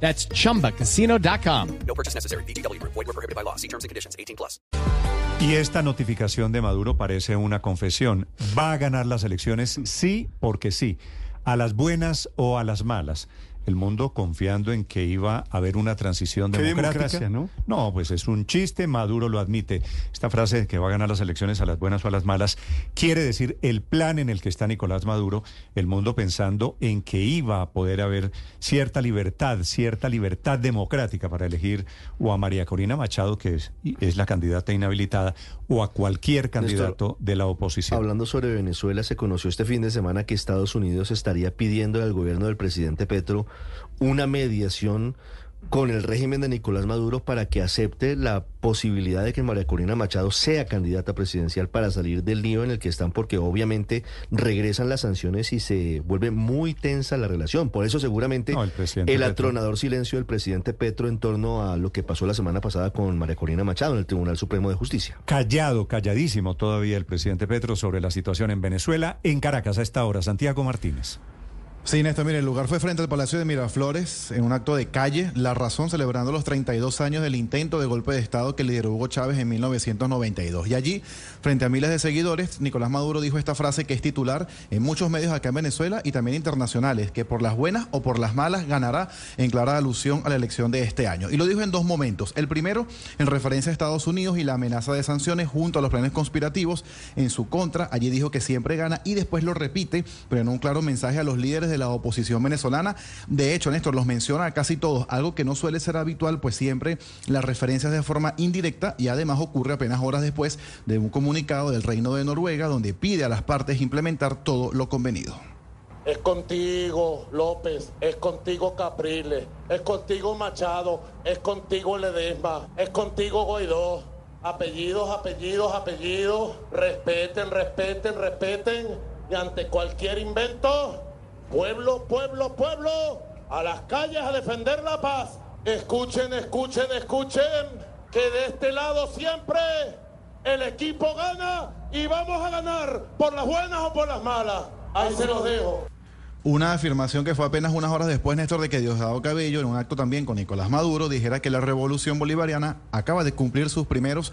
That's chumbacasino.com. No purchase necessary. BGW. Void were prohibited by law. See terms and conditions. 18 plus. Y esta notificación de Maduro parece una confesión. Va a ganar las elecciones sí porque sí, a las buenas o a las malas. El mundo confiando en que iba a haber una transición democrática. democracia, ¿no? No, pues es un chiste, Maduro lo admite. Esta frase de que va a ganar las elecciones a las buenas o a las malas quiere decir el plan en el que está Nicolás Maduro, el mundo pensando en que iba a poder haber cierta libertad, cierta libertad democrática para elegir o a María Corina Machado, que es, es la candidata inhabilitada, o a cualquier candidato de la oposición. Hablando sobre Venezuela, se conoció este fin de semana que Estados Unidos estaría pidiendo al gobierno del presidente Petro una mediación con el régimen de Nicolás Maduro para que acepte la posibilidad de que María Corina Machado sea candidata presidencial para salir del lío en el que están, porque obviamente regresan las sanciones y se vuelve muy tensa la relación. Por eso seguramente No, el Petro. atronador silencio del presidente Petro en torno a lo que pasó la semana pasada con María Corina Machado en el Tribunal Supremo de Justicia. Callado, calladísimo todavía el presidente Petro sobre la situación en Venezuela. En Caracas a esta hora, Santiago Martínez. Sí, Néstor, mire, el lugar fue frente al Palacio de Miraflores, en un acto de calle, la razón celebrando los 32 años del intento de golpe de Estado que lideró Hugo Chávez en 1992. Y allí, frente a miles de seguidores, Nicolás Maduro dijo esta frase que es titular en muchos medios acá en Venezuela y también internacionales, que por las buenas o por las malas ganará en clara alusión a la elección de este año. Y lo dijo en dos momentos. El primero, en referencia a Estados Unidos y la amenaza de sanciones junto a los planes conspirativos en su contra. Allí dijo que siempre gana y después lo repite, pero en un claro mensaje a los líderes de la oposición venezolana. De hecho, Néstor los menciona casi todos, algo que no suele ser habitual, pues siempre las referencias de forma indirecta y además ocurre apenas horas después de un comunicado del Reino de Noruega donde pide a las partes implementar todo lo convenido. Es contigo, López, es contigo Capriles, es contigo Machado, es contigo Ledesma, es contigo Guaidó. Apellidos, apellidos, apellidos. Respeten, respeten, respeten. Y ante cualquier invento, pueblo, pueblo, pueblo, a las calles a defender la paz. Escuchen, escuchen, escuchen, que de este lado siempre el equipo gana y vamos a ganar por las buenas o por las malas. Ahí se los dejo. Una afirmación que fue apenas unas horas después, Néstor, de que Diosdado Cabello, en un acto también con Nicolás Maduro, dijera que la revolución bolivariana acaba de cumplir sus primeros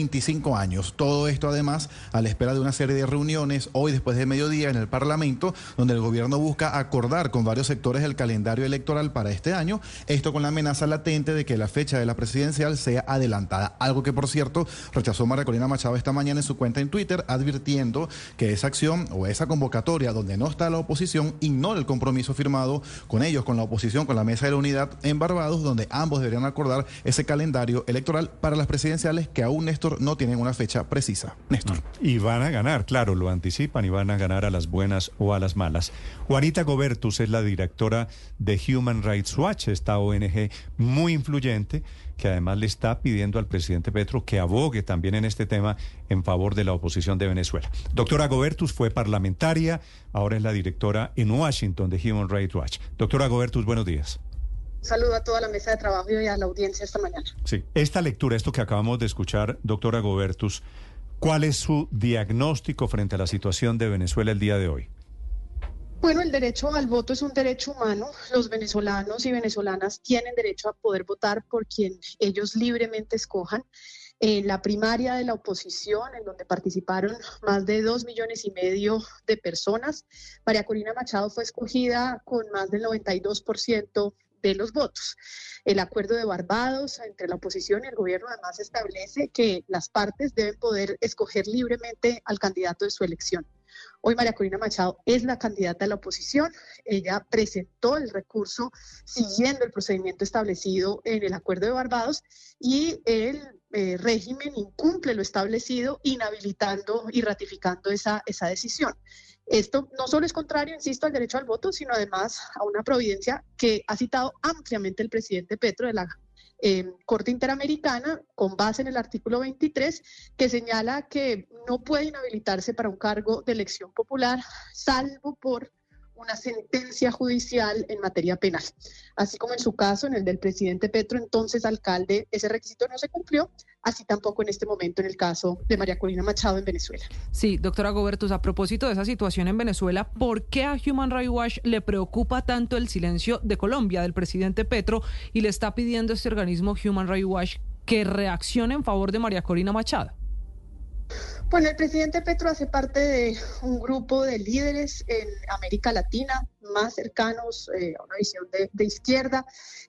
25 años. Todo esto además a la espera de una serie de reuniones hoy después de mediodía en el Parlamento, donde el gobierno busca acordar con varios sectores el calendario electoral para este año, esto con la amenaza latente de que la fecha de la presidencial sea adelantada, algo que por cierto rechazó María Corina Machado esta mañana en su cuenta en Twitter, advirtiendo que esa acción o esa convocatoria donde no está la oposición ignora el compromiso firmado con ellos, con la oposición, con la Mesa de la Unidad en Barbados, donde ambos deberían acordar ese calendario electoral para las presidenciales que aún No tienen una fecha precisa. Néstor. Y van a ganar, claro, lo anticipan y van a ganar a las buenas o a las malas. Juanita Gobertus es la directora de Human Rights Watch, esta ONG muy influyente que además le está pidiendo al presidente Petro que abogue también en este tema en favor de la oposición de Venezuela. Doctora Gobertus fue parlamentaria, ahora es la directora en Washington de Human Rights Watch. Doctora Gobertus, buenos días. Saludo a toda la mesa de trabajo y a la audiencia esta mañana. Sí, esta lectura, esto que acabamos de escuchar, doctora Gobertus, ¿cuál es su diagnóstico frente a la situación de Venezuela el día de hoy? Bueno, el derecho al voto es un derecho humano. Los venezolanos y venezolanas tienen derecho a poder votar por quien ellos libremente escojan. En la primaria de la oposición, en donde participaron más de dos millones y medio de personas, María Corina Machado fue escogida con más del 92% de los votos. El acuerdo de Barbados entre la oposición y el gobierno además establece que las partes deben poder escoger libremente al candidato de su elección. Hoy María Corina Machado es la candidata de la oposición. Ella presentó el recurso siguiendo el procedimiento establecido en el Acuerdo de Barbados y el eh, régimen incumple lo establecido, inhabilitando y ratificando esa, esa decisión. Esto no solo es contrario, insisto, al derecho al voto, sino además a una providencia que ha citado ampliamente el presidente Petro de la eh, Corte Interamericana con base en el artículo 23 que señala que no puede inhabilitarse para un cargo de elección popular salvo por una sentencia judicial en materia penal. Así como en su caso, en el del presidente Petro, entonces alcalde, ese requisito no se cumplió, así tampoco en este momento en el caso de María Corina Machado en Venezuela. Sí, doctora Gobertus, a propósito de esa situación en Venezuela, ¿por qué a Human Rights Watch le preocupa tanto el silencio de Colombia, del presidente Petro, y le está pidiendo a este organismo Human Rights Watch que reaccione en favor de María Corina Machado? Bueno, el presidente Petro hace parte de un grupo de líderes en América Latina más cercanos eh, a una visión de, de, izquierda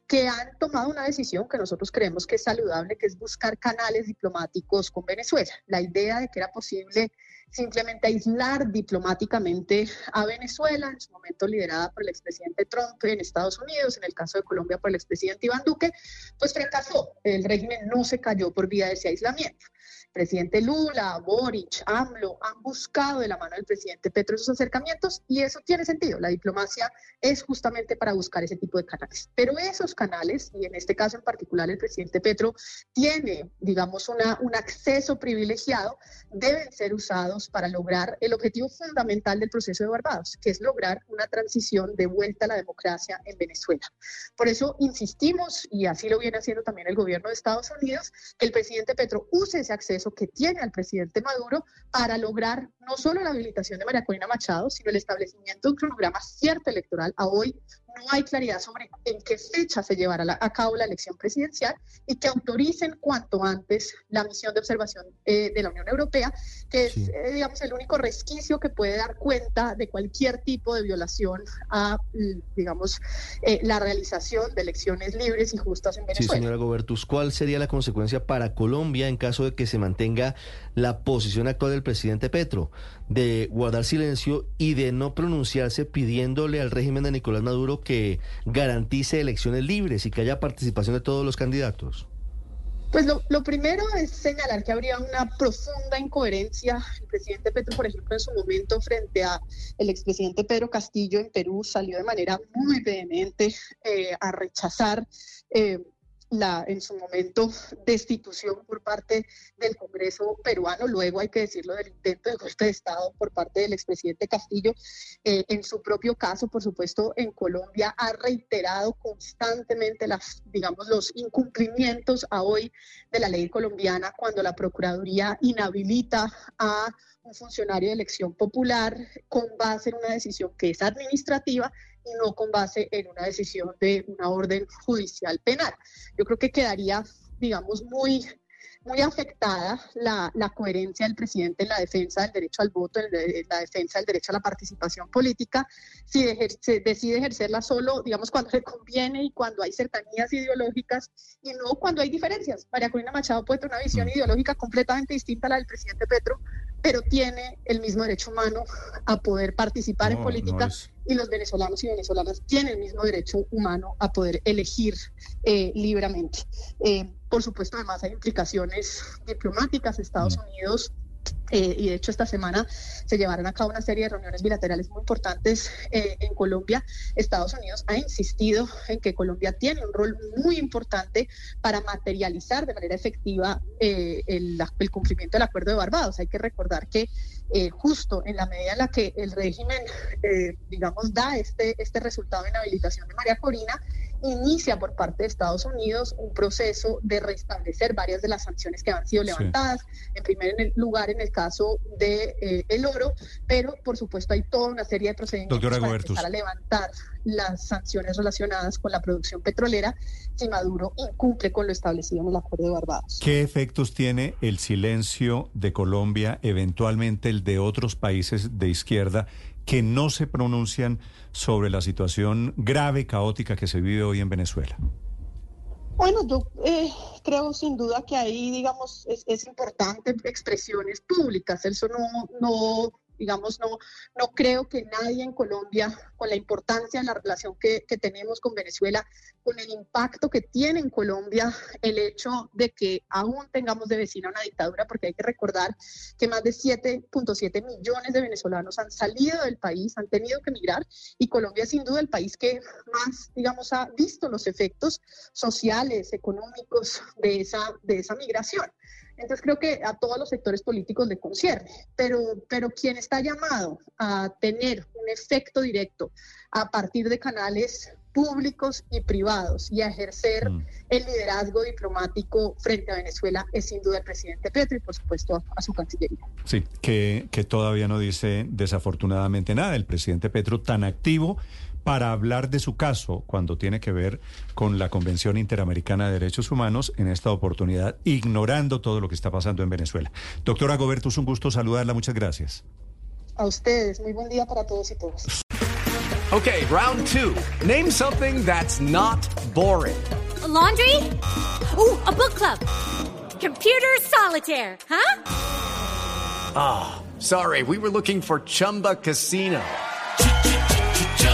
que han tomado una decisión que nosotros creemos que es saludable, que es buscar canales diplomáticos con Venezuela. La idea de que era posible simplemente aislar diplomáticamente a Venezuela, en su momento liderada por el expresidente Trump en Estados Unidos, en el caso de Colombia por el expresidente Iván Duque, pues fracasó. El régimen no se cayó por vía de ese aislamiento presidente Lula, Boric, AMLO han buscado de la mano del presidente Petro esos acercamientos y eso tiene sentido. La diplomacia es justamente para buscar ese tipo de canales. Pero esos canales, y en este caso en particular el presidente Petro, tiene, digamos, una, un acceso privilegiado, deben ser usados para lograr el objetivo fundamental del proceso de Barbados, que es lograr una transición de vuelta a la democracia en Venezuela. Por eso insistimos, y así lo viene haciendo también el gobierno de Estados Unidos, que el presidente Petro use ese acceso que tiene al presidente Maduro para lograr no solo la habilitación de María Corina Machado, sino el establecimiento de un cronograma cierto electoral a hoy no hay claridad sobre en qué fecha se llevará a cabo la elección presidencial y que autoricen cuanto antes la misión de observación eh, de la Unión Europea, que es, eh, digamos, el único resquicio que puede dar cuenta de cualquier tipo de violación a, digamos, eh, la realización de elecciones libres y justas en Venezuela. Sí, señora Gobertus, ¿cuál sería la consecuencia para Colombia en caso de que se mantenga la posición actual del presidente Petro de guardar silencio y de no pronunciarse pidiéndole al régimen de Nicolás Maduro que garantice elecciones libres y que haya participación de todos los candidatos? Pues lo, primero es señalar que habría una profunda incoherencia. El presidente Petro, por ejemplo, en su momento frente a el expresidente Pedro Castillo en Perú salió de manera muy vehemente eh, a rechazar eh, la, en su momento, destitución por parte del Congreso peruano. Luego hay que decirlo del intento de golpe de Estado por parte del expresidente Castillo. Eh, en su propio caso, por supuesto, en Colombia ha reiterado constantemente las, digamos, los incumplimientos a hoy de la ley colombiana cuando la Procuraduría inhabilita a un funcionario de elección popular con base en una decisión que es administrativa y no con base en una decisión de una orden judicial penal. Yo creo que quedaría, digamos, muy muy afectada la, la, coherencia del presidente en la defensa del derecho al voto, en la defensa del derecho a la participación política, si se decide ejercerla solo, digamos, cuando le conviene y cuando hay cercanías ideológicas y no cuando hay diferencias. María Corina Machado puede tener una visión mm. ideológica completamente distinta a la del presidente Petro, pero tiene el mismo derecho humano a poder participar en política y los venezolanos y venezolanas tienen el mismo derecho humano a poder elegir eh, libremente. Eh, por supuesto, además hay implicaciones diplomáticas. Estados mm. Unidos eh, y de hecho esta semana se llevarán a cabo una serie de reuniones bilaterales muy importantes eh, en Colombia. Estados Unidos ha insistido en que Colombia tiene un rol muy importante para materializar de manera efectiva eh, el, el, cumplimiento del Acuerdo de Barbados. Hay que recordar que justo en la medida en la que el régimen, digamos, da este, este resultado de inhabilitación de María Corina, inicia por parte de Estados Unidos un proceso de restablecer varias de las sanciones que han sido levantadas, en primer lugar en el caso de eh, el oro, pero por supuesto hay toda una serie de procedimientos para empezar a levantar las sanciones relacionadas con la producción petrolera si Maduro incumple con lo establecido en el Acuerdo de Barbados. ¿Qué efectos tiene el silencio de Colombia, eventualmente el de otros países de izquierda que no se pronuncian sobre la situación grave, caótica que se vive hoy en Venezuela? Bueno, yo eh, creo sin duda que ahí, digamos, es, es, importante expresiones públicas. Eso no, no digamos, no, no creo que nadie en Colombia, con la importancia de la relación que, tenemos con Venezuela, con el impacto que tiene en Colombia el hecho de que aún tengamos de vecina una dictadura, porque hay que recordar que más de 7.7 millones de venezolanos han salido del país, han tenido que emigrar, y Colombia es sin duda el país que más, digamos, ha visto los efectos sociales, económicos de esa, de esa migración. Entonces creo que a todos los sectores políticos le concierne, pero, pero quien está llamado a tener un efecto directo a partir de canales públicos y privados y a ejercer mm. el liderazgo diplomático frente a Venezuela es sin duda el presidente Petro y por supuesto a, a su cancillería. Sí, que, que todavía no dice desafortunadamente nada. El presidente Petro tan activo para hablar de su caso cuando tiene que ver con la Convención Interamericana de Derechos Humanos, en esta oportunidad ignorando todo lo que está pasando en Venezuela. Doctora Goberto, es un gusto saludarla. Muchas gracias. A ustedes. Muy buen día para todos y todas. Okay, round two. Name something that's not boring. A laundry? Ooh, a book club. Computer solitaire, huh? Ah, oh, sorry. We were looking for Chumba Casino.